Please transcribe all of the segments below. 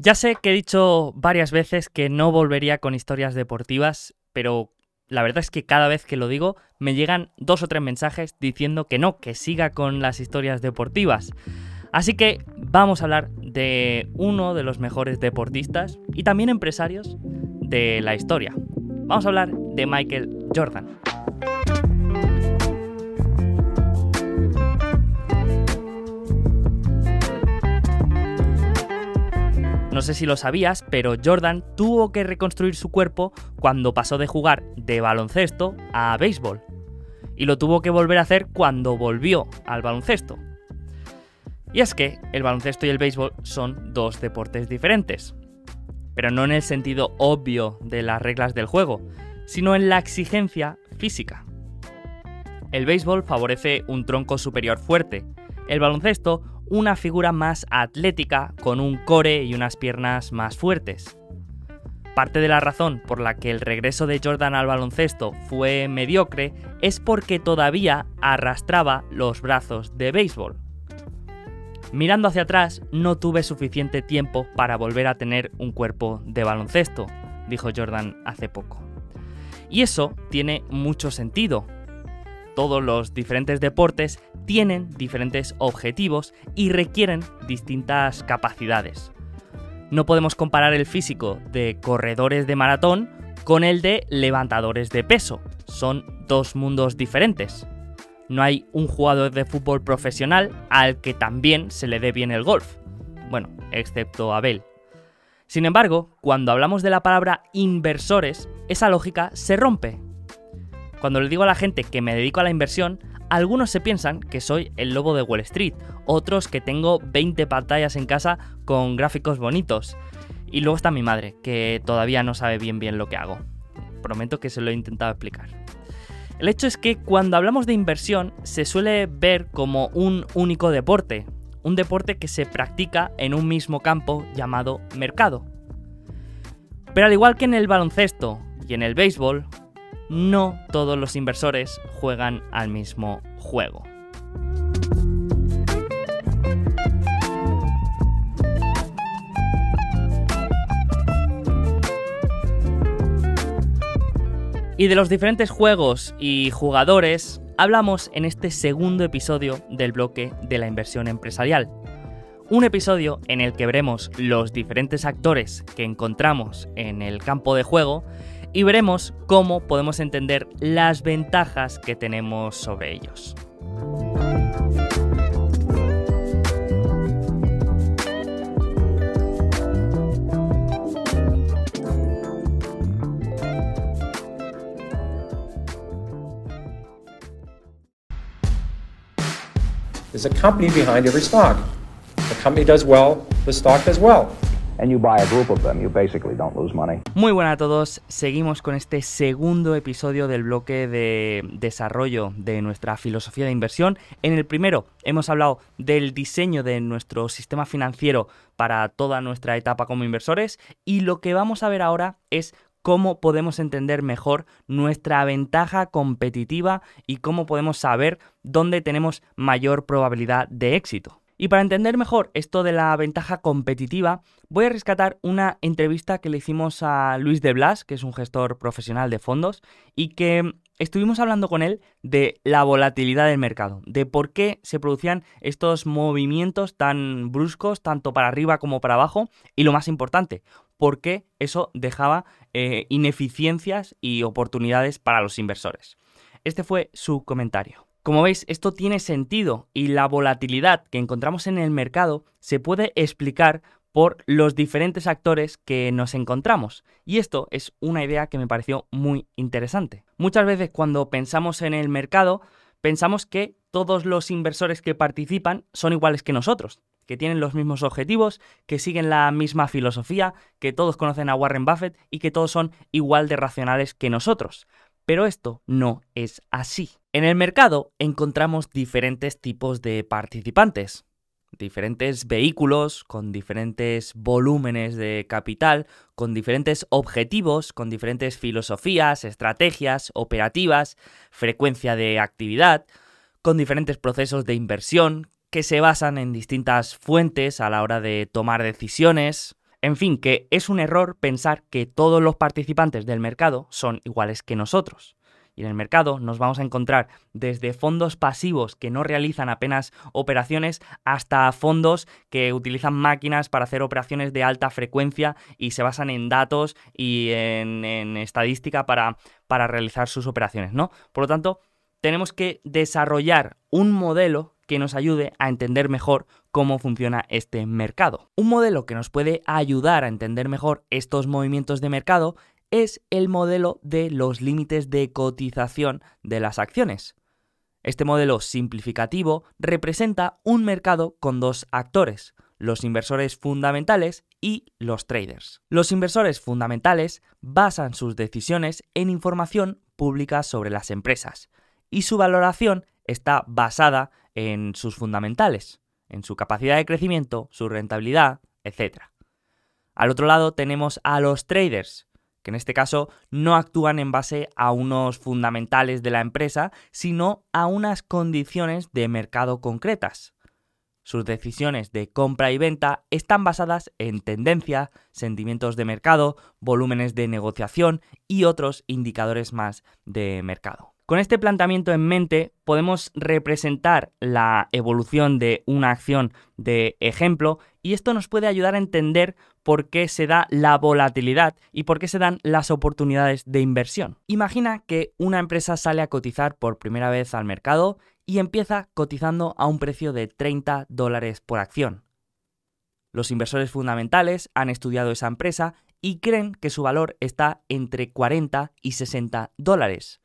Ya sé que he dicho varias veces que no volvería con historias deportivas, pero la verdad es que cada vez que lo digo me llegan dos o tres mensajes diciendo que no, que siga con las historias deportivas. Así que vamos a hablar de uno de los mejores deportistas y también empresarios de la historia. Vamos a hablar de Michael Jordan. No sé si lo sabías, pero Jordan tuvo que reconstruir su cuerpo cuando pasó de jugar de baloncesto a béisbol. Y lo tuvo que volver a hacer cuando volvió al baloncesto. Y es que el baloncesto y el béisbol son dos deportes diferentes. Pero no en el sentido obvio de las reglas del juego, sino en la exigencia física. El béisbol favorece un tronco superior fuerte, el baloncesto una figura más atlética con un core y unas piernas más fuertes. Parte de la razón por la que el regreso de Jordan al baloncesto fue mediocre es porque todavía arrastraba los brazos de béisbol. Mirando hacia atrás, no tuve suficiente tiempo para volver a tener un cuerpo de baloncesto, dijo Jordan hace poco. Y eso tiene mucho sentido, todos los diferentes deportes tienen diferentes objetivos y requieren distintas capacidades. No podemos comparar el físico de corredores de maratón con el de levantadores de peso. Son dos mundos diferentes. No hay un jugador de fútbol profesional al que también se le dé bien el golf. Bueno, excepto Abel. Sin embargo, cuando hablamos de la palabra inversores, esa lógica se rompe cuando le digo a la gente que me dedico a la inversión, algunos se piensan que soy el lobo de Wall Street, otros que tengo 20 pantallas en casa con gráficos bonitos. Y luego está mi madre, que todavía no sabe bien bien lo que hago. Prometo que se lo he intentado explicar. El hecho es que cuando hablamos de inversión se suele ver como un único deporte, un deporte que se practica en un mismo campo llamado mercado. Pero al igual que en el baloncesto y en el béisbol, no todos los inversores juegan al mismo juego. Y de los diferentes juegos y jugadores hablamos en este segundo episodio del bloque de la inversión empresarial. Un episodio en el que veremos los diferentes actores que encontramos en el campo de juego y veremos cómo podemos entender las ventajas que tenemos sobre ellos. There's a company behind every stock. The company does well, the stock does well. Muy buenas a todos, seguimos con este segundo episodio del bloque de desarrollo de nuestra filosofía de inversión. En el primero hemos hablado del diseño de nuestro sistema financiero para toda nuestra etapa como inversores y lo que vamos a ver ahora es cómo podemos entender mejor nuestra ventaja competitiva y cómo podemos saber dónde tenemos mayor probabilidad de éxito. Y para entender mejor esto de la ventaja competitiva, voy a rescatar una entrevista que le hicimos a Luis de Blas, que es un gestor profesional de fondos, y que estuvimos hablando con él de la volatilidad del mercado, de por qué se producían estos movimientos tan bruscos, tanto para arriba como para abajo, y lo más importante, por qué eso dejaba eh, ineficiencias y oportunidades para los inversores. Este fue su comentario. Como veis, esto tiene sentido y la volatilidad que encontramos en el mercado se puede explicar por los diferentes actores que nos encontramos. Y esto es una idea que me pareció muy interesante. Muchas veces cuando pensamos en el mercado, pensamos que todos los inversores que participan son iguales que nosotros, que tienen los mismos objetivos, que siguen la misma filosofía, que todos conocen a Warren Buffett y que todos son igual de racionales que nosotros. Pero esto no es así. En el mercado encontramos diferentes tipos de participantes, diferentes vehículos con diferentes volúmenes de capital, con diferentes objetivos, con diferentes filosofías, estrategias, operativas, frecuencia de actividad, con diferentes procesos de inversión que se basan en distintas fuentes a la hora de tomar decisiones. En fin, que es un error pensar que todos los participantes del mercado son iguales que nosotros. Y en el mercado nos vamos a encontrar desde fondos pasivos que no realizan apenas operaciones hasta fondos que utilizan máquinas para hacer operaciones de alta frecuencia y se basan en datos y en, estadística para, para realizar sus operaciones, ¿no? Por lo tanto, tenemos que desarrollar un modelo que nos ayude a entender mejor cómo funciona este mercado. Un modelo que nos puede ayudar a entender mejor estos movimientos de mercado es el modelo de los límites de cotización de las acciones. Este modelo simplificativo representa un mercado con dos actores, los inversores fundamentales y los traders. Los inversores fundamentales basan sus decisiones en información pública sobre las empresas y su valoración está basada en sus fundamentales, en su capacidad de crecimiento, su rentabilidad, etc. Al otro lado tenemos a los traders, que en este caso no actúan en base a unos fundamentales de la empresa, sino a unas condiciones de mercado concretas. Sus decisiones de compra y venta están basadas en tendencia, sentimientos de mercado, volúmenes de negociación y otros indicadores más de mercado. Con este planteamiento en mente podemos representar la evolución de una acción de ejemplo y esto nos puede ayudar a entender por qué se da la volatilidad y por qué se dan las oportunidades de inversión. Imagina que una empresa sale a cotizar por primera vez al mercado y empieza cotizando a un precio de 30 dólares por acción. Los inversores fundamentales han estudiado esa empresa y creen que su valor está entre 40 y 60 dólares.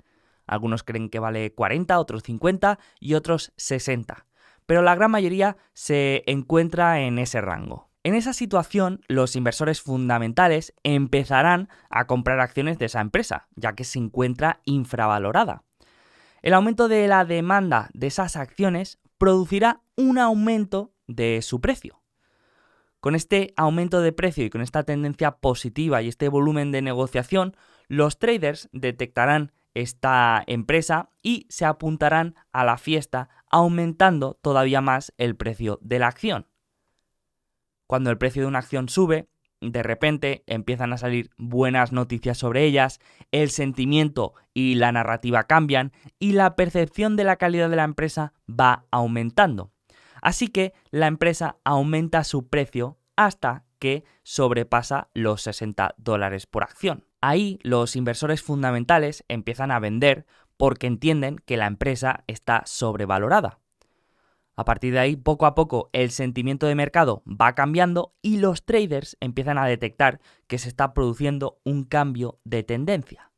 Algunos creen que vale 40, otros 50 y otros 60. Pero la gran mayoría se encuentra en ese rango. En esa situación, los inversores fundamentales empezarán a comprar acciones de esa empresa, ya que se encuentra infravalorada. El aumento de la demanda de esas acciones producirá un aumento de su precio. Con este aumento de precio y con esta tendencia positiva y este volumen de negociación, los traders detectarán esta empresa y se apuntarán a la fiesta aumentando todavía más el precio de la acción. Cuando el precio de una acción sube, de repente empiezan a salir buenas noticias sobre ellas, el sentimiento y la narrativa cambian y la percepción de la calidad de la empresa va aumentando. Así que la empresa aumenta su precio hasta que sobrepasa los 60 dólares por acción. Ahí los inversores fundamentales empiezan a vender porque entienden que la empresa está sobrevalorada. A partir de ahí, poco a poco, el sentimiento de mercado va cambiando y los traders empiezan a detectar que se está produciendo un cambio de tendencia.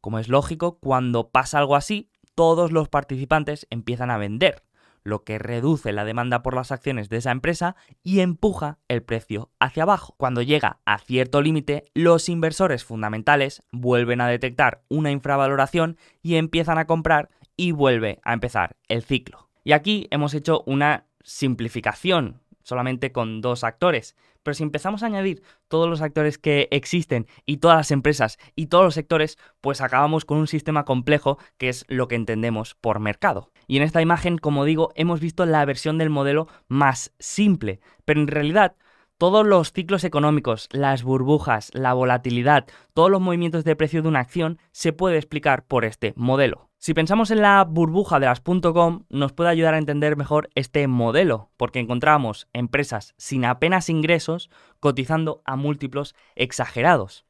Como es lógico, cuando pasa algo así, todos los participantes empiezan a vender lo que reduce la demanda por las acciones de esa empresa y empuja el precio hacia abajo. Cuando llega a cierto límite, los inversores fundamentales vuelven a detectar una infravaloración y empiezan a comprar y vuelve a empezar el ciclo. Y aquí hemos hecho una simplificación solamente con dos actores. Pero si empezamos a añadir todos los actores que existen y todas las empresas y todos los sectores, pues acabamos con un sistema complejo que es lo que entendemos por mercado. Y en esta imagen, como digo, hemos visto la versión del modelo más simple, pero en realidad todos los ciclos económicos, las burbujas, la volatilidad, todos los movimientos de precio de una acción se puede explicar por este modelo. Si pensamos en la burbuja de las .com, nos puede ayudar a entender mejor este modelo, porque encontramos empresas sin apenas ingresos cotizando a múltiplos exagerados.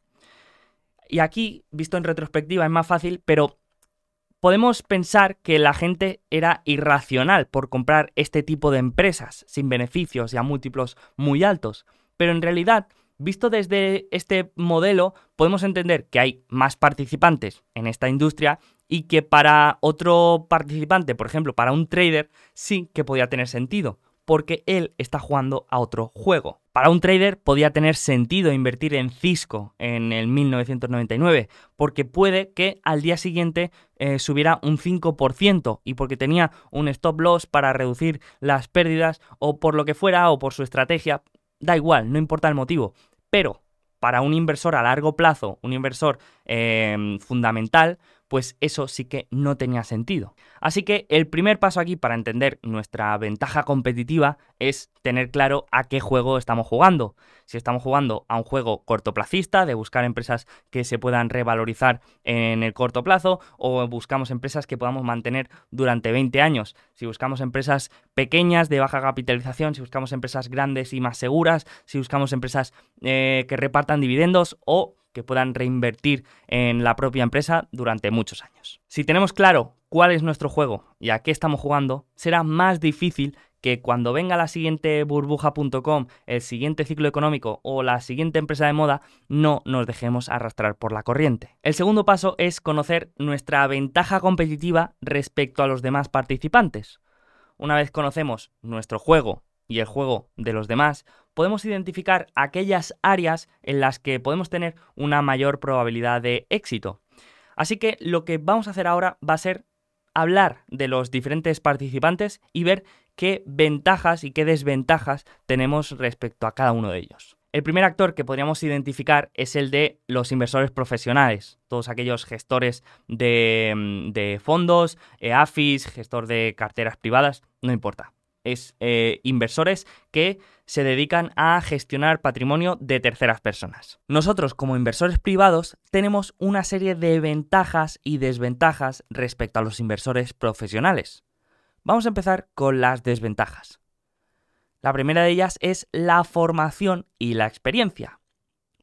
Y aquí, visto en retrospectiva, es más fácil, pero podemos pensar que la gente era irracional por comprar este tipo de empresas sin beneficios y a múltiplos muy altos. Pero en realidad, visto desde este modelo, podemos entender que hay más participantes en esta industria y que para otro participante, por ejemplo, para un trader, sí que podía tener sentido, porque él está jugando a otro juego. Para un trader podía tener sentido invertir en Cisco en el 1999, porque puede que al día siguiente eh, subiera un 5% y porque tenía un stop loss para reducir las pérdidas o por lo que fuera o por su estrategia, da igual, no importa el motivo. Pero para un inversor a largo plazo, un inversor eh, fundamental, pues eso sí que no tenía sentido. Así que el primer paso aquí para entender nuestra ventaja competitiva es tener claro a qué juego estamos jugando. Si estamos jugando a un juego cortoplacista, de buscar empresas que se puedan revalorizar en el corto plazo, o buscamos empresas que podamos mantener durante 20 años. Si buscamos empresas pequeñas, de baja capitalización, si buscamos empresas grandes y más seguras, si buscamos empresas eh, que repartan dividendos o que puedan reinvertir en la propia empresa durante muchos años. Si tenemos claro cuál es nuestro juego y a qué estamos jugando, será más difícil que cuando venga la siguiente burbuja.com, el siguiente ciclo económico o la siguiente empresa de moda, no nos dejemos arrastrar por la corriente. El segundo paso es conocer nuestra ventaja competitiva respecto a los demás participantes. Una vez conocemos nuestro juego y el juego de los demás, podemos identificar aquellas áreas en las que podemos tener una mayor probabilidad de éxito. Así que lo que vamos a hacer ahora va a ser hablar de los diferentes participantes y ver qué ventajas y qué desventajas tenemos respecto a cada uno de ellos. El primer actor que podríamos identificar es el de los inversores profesionales, todos aquellos gestores de, mm, fondos, EAFIS, gestor de carteras privadas, no importa es eh, inversores que se dedican a gestionar patrimonio de terceras personas. Nosotros como inversores privados tenemos una serie de ventajas y desventajas respecto a los inversores profesionales. Vamos a empezar con las desventajas. La primera de ellas es la formación y la experiencia.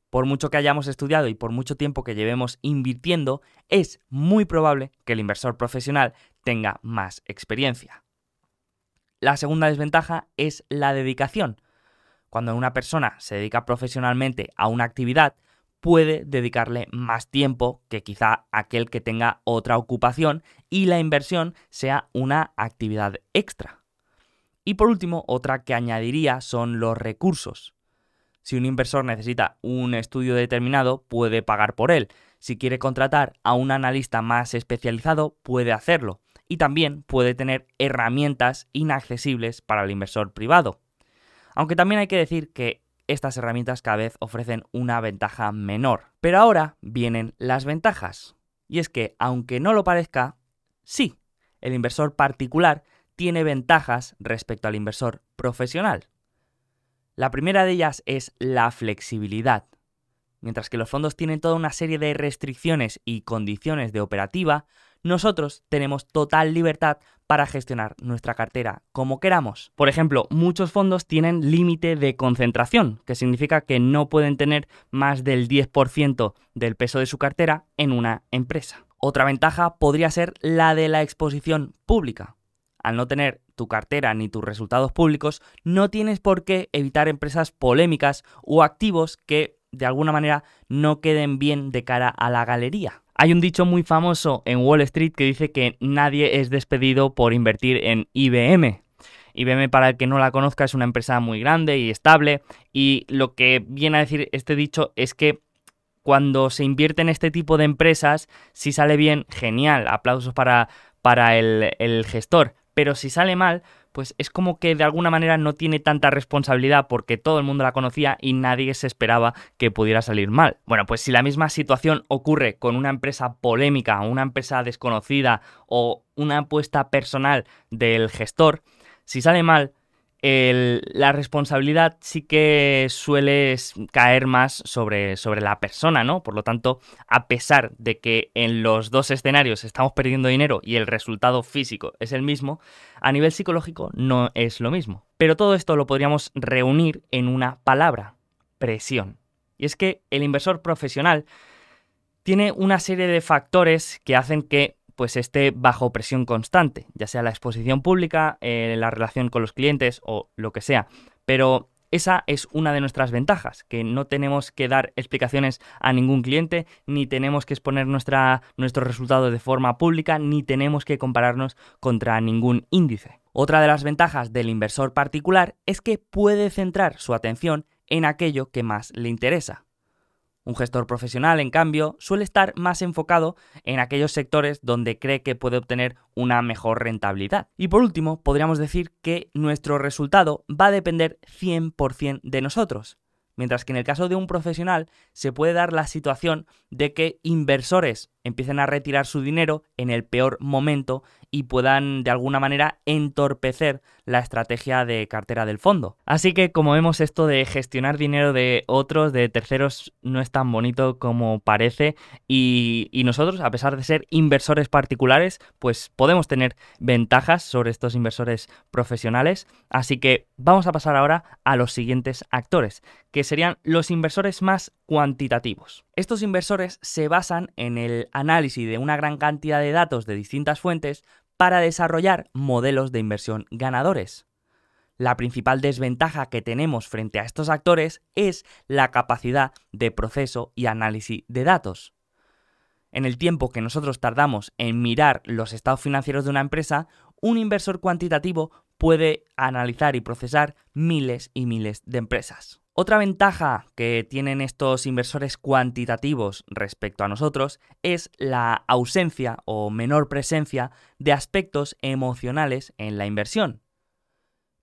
Por mucho que hayamos estudiado y por mucho tiempo que llevemos invirtiendo, es muy probable que el inversor profesional tenga más experiencia. La segunda desventaja es la dedicación. Cuando una persona se dedica profesionalmente a una actividad, puede dedicarle más tiempo que quizá aquel que tenga otra ocupación y la inversión sea una actividad extra. Y por último, otra que añadiría son los recursos. Si un inversor necesita un estudio determinado, puede pagar por él. Si quiere contratar a un analista más especializado, puede hacerlo y también puede tener herramientas inaccesibles para el inversor privado. Aunque también hay que decir que estas herramientas cada vez ofrecen una ventaja menor. Pero ahora vienen las ventajas. Y es que, aunque no lo parezca, sí, el inversor particular tiene ventajas respecto al inversor profesional. La primera de ellas es la flexibilidad. Mientras que los fondos tienen toda una serie de restricciones y condiciones de operativa, nosotros tenemos total libertad para gestionar nuestra cartera como queramos. Por ejemplo, muchos fondos tienen límite de concentración, que significa que no pueden tener más del 10% del peso de su cartera en una empresa. Otra ventaja podría ser la de la exposición pública. Al no tener tu cartera ni tus resultados públicos, no tienes por qué evitar empresas polémicas o activos que de alguna manera no queden bien de cara a la galería. Hay un dicho muy famoso en Wall Street que dice que nadie es despedido por invertir en IBM. IBM, para el que no la conozca, es una empresa muy grande y estable. Y lo que viene a decir este dicho es que cuando se invierte en este tipo de empresas, si sale bien, genial, aplausos para, para el, el gestor. Pero si sale mal, pues es como que de alguna manera no tiene tanta responsabilidad porque todo el mundo la conocía y nadie se esperaba que pudiera salir mal. Bueno, pues si la misma situación ocurre con una empresa polémica, una empresa desconocida o una apuesta personal del gestor, si sale mal, la responsabilidad sí que suele caer más sobre, sobre la persona, ¿no? Por lo tanto, a pesar de que en los dos escenarios estamos perdiendo dinero y el resultado físico es el mismo, a nivel psicológico no es lo mismo. Pero todo esto lo podríamos reunir en una palabra, presión. Y es que el inversor profesional tiene una serie de factores que hacen que pues esté bajo presión constante, ya sea la exposición pública, eh, la relación con los clientes o lo que sea. Pero esa es una de nuestras ventajas, que no tenemos que dar explicaciones a ningún cliente, ni tenemos que exponer nuestra, nuestros resultados de forma pública, ni tenemos que compararnos contra ningún índice. Otra de las ventajas del inversor particular es que puede centrar su atención en aquello que más le interesa. Un gestor profesional, en cambio, suele estar más enfocado en aquellos sectores donde cree que puede obtener una mejor rentabilidad. Y por último, podríamos decir que nuestro resultado va a depender 100% de nosotros. mientras que en el caso de un profesional se puede dar la situación de que inversores empiecen a retirar su dinero en el peor momento y puedan de alguna manera entorpecer la estrategia de cartera del fondo. Así que como vemos esto de gestionar dinero de otros, de terceros, no es tan bonito como parece y, nosotros, a pesar de ser inversores particulares, pues podemos tener ventajas sobre estos inversores profesionales. Así que vamos a pasar ahora a los siguientes actores, que serían los inversores más cuantitativos. Estos inversores se basan en el análisis de una gran cantidad de datos de distintas fuentes para desarrollar modelos de inversión ganadores. La principal desventaja que tenemos frente a estos actores es la capacidad de proceso y análisis de datos. En el tiempo que nosotros tardamos en mirar los estados financieros de una empresa, un inversor cuantitativo puede analizar y procesar miles y miles de empresas. Otra ventaja que tienen estos inversores cuantitativos respecto a nosotros es la ausencia o menor presencia de aspectos emocionales en la inversión.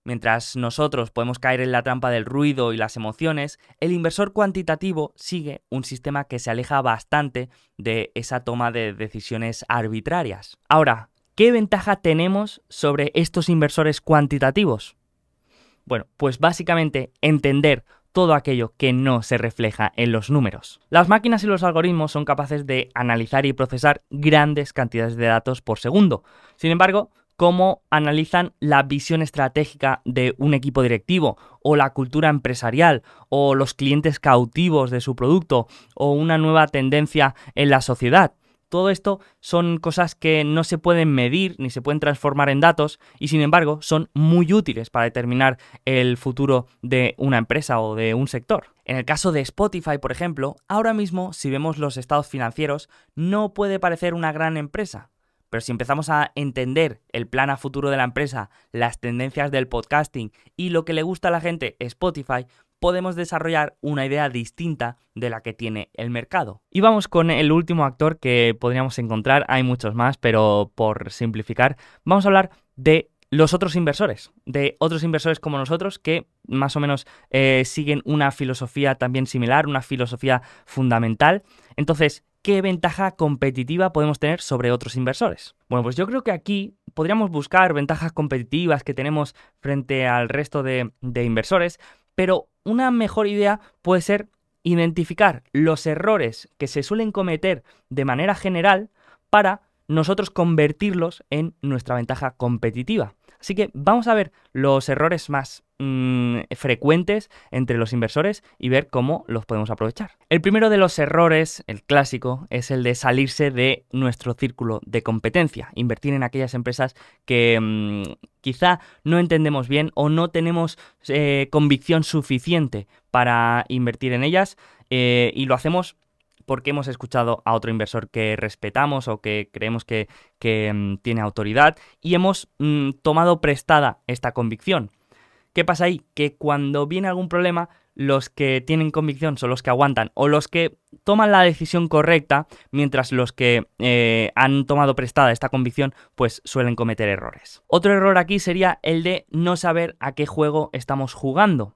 Mientras nosotros podemos caer en la trampa del ruido y las emociones, el inversor cuantitativo sigue un sistema que se aleja bastante de esa toma de decisiones arbitrarias. Ahora, ¿qué ventaja tenemos sobre estos inversores cuantitativos? Bueno, pues básicamente entender todo aquello que no se refleja en los números. Las máquinas y los algoritmos son capaces de analizar y procesar grandes cantidades de datos por segundo. Sin embargo, cómo analizan la visión estratégica de un equipo directivo o la cultura empresarial o los clientes cautivos de su producto o una nueva tendencia en la sociedad. Todo esto son cosas que no se pueden medir ni se pueden transformar en datos y sin embargo son muy útiles para determinar el futuro de una empresa o de un sector. En el caso de Spotify, por ejemplo, ahora mismo si vemos los estados financieros no puede parecer una gran empresa, pero si empezamos a entender el plan a futuro de la empresa, las tendencias del podcasting y lo que le gusta a la gente Spotify, podemos desarrollar una idea distinta de la que tiene el mercado. Y vamos con el último actor que podríamos encontrar, hay muchos más, pero por simplificar, vamos a hablar de los otros inversores, de otros inversores como nosotros que más o menos eh, siguen una filosofía también similar, una filosofía fundamental. Entonces, ¿qué ventaja competitiva podemos tener sobre otros inversores? Bueno, pues yo creo que aquí podríamos buscar ventajas competitivas que tenemos frente al resto de, de inversores, pero una mejor idea puede ser identificar los errores que se suelen cometer de manera general para nosotros convertirlos en nuestra ventaja competitiva. Así que vamos a ver los errores más mm, frecuentes entre los inversores y ver cómo los podemos aprovechar. El primero de los errores, el clásico, es el de salirse de nuestro círculo de competencia, invertir en aquellas empresas que mm, quizá no entendemos bien o no tenemos eh, convicción suficiente para invertir en ellas eh, y lo hacemos porque hemos escuchado a otro inversor que respetamos o que creemos que, mm, tiene autoridad y hemos mm, tomado prestada esta convicción. ¿Qué pasa ahí? Que cuando viene algún problema, los que tienen convicción son los que aguantan o los que toman la decisión correcta, mientras los que eh, han tomado prestada esta convicción pues suelen cometer errores. Otro error aquí sería el de no saber a qué juego estamos jugando.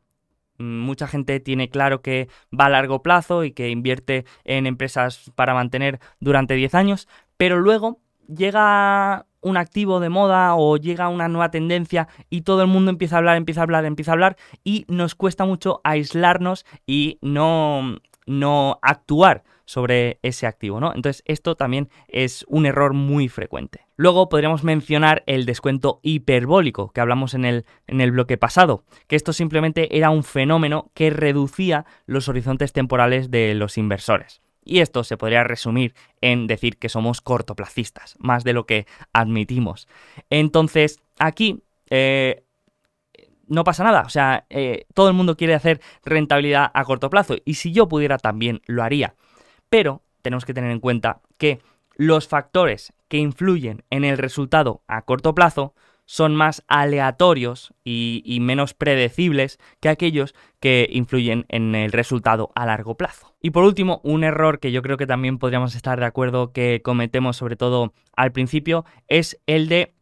Mucha gente tiene claro que va a largo plazo y que invierte en empresas para mantener durante 10 años, pero luego llega un activo de moda o llega una nueva tendencia y todo el mundo empieza a hablar, empieza a hablar, empieza a hablar y nos cuesta mucho aislarnos y no, no actuar sobre ese activo, ¿no? Entonces, esto también es un error muy frecuente. Luego podríamos mencionar el descuento hiperbólico que hablamos en el, en el bloque pasado, que esto simplemente era un fenómeno que reducía los horizontes temporales de los inversores. Y esto se podría resumir en decir que somos cortoplacistas, más de lo que admitimos. Entonces, aquí eh, no pasa nada. O sea, eh, todo el mundo quiere hacer rentabilidad a corto plazo. Y si yo pudiera también lo haría. Pero tenemos que tener en cuenta que los factores que influyen en el resultado a corto plazo son más aleatorios y, menos predecibles que aquellos que influyen en el resultado a largo plazo. Y por último, un error que yo creo que también podríamos estar de acuerdo que cometemos sobre todo al principio es el de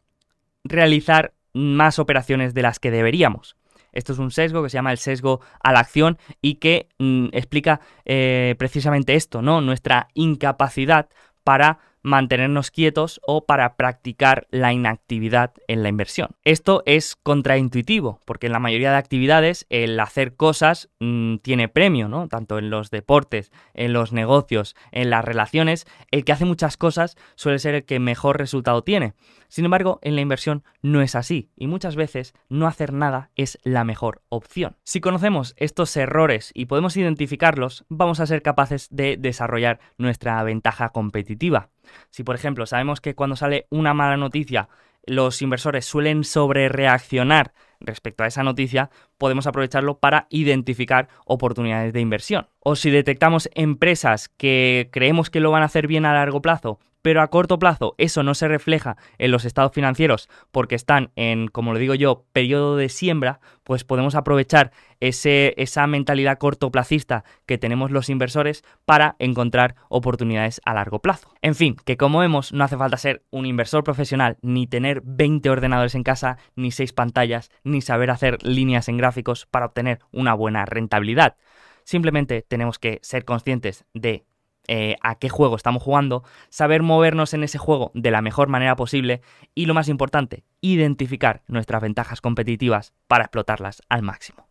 realizar más operaciones de las que deberíamos. Esto es un sesgo que se llama el sesgo a la acción y que mm, explica eh, precisamente esto, ¿no? Nuestra incapacidad para mantenernos quietos o para practicar la inactividad en la inversión. Esto es contraintuitivo, porque en la mayoría de actividades el hacer cosas mm, tiene premio, ¿no? Tanto en los deportes, en los negocios, en las relaciones, el que hace muchas cosas suele ser el que mejor resultado tiene. Sin embargo, en la inversión no es así y muchas veces no hacer nada es la mejor opción. Si conocemos estos errores y podemos identificarlos, vamos a ser capaces de desarrollar nuestra ventaja competitiva. Si por ejemplo sabemos que cuando sale una mala noticia los inversores suelen sobrereaccionar respecto a esa noticia, podemos aprovecharlo para identificar oportunidades de inversión. O si detectamos empresas que creemos que lo van a hacer bien a largo plazo, pero a corto plazo eso no se refleja en los estados financieros porque están en, como lo digo yo, periodo de siembra, pues podemos aprovechar ese, esa mentalidad cortoplacista que tenemos los inversores para encontrar oportunidades a largo plazo. En fin, que como vemos, no hace falta ser un inversor profesional, ni tener 20 ordenadores en casa, ni 6 pantallas, ni saber hacer líneas en gráficos para obtener una buena rentabilidad. Simplemente tenemos que ser conscientes de eh, a qué juego estamos jugando, saber movernos en ese juego de la mejor manera posible y lo más importante, identificar nuestras ventajas competitivas para explotarlas al máximo.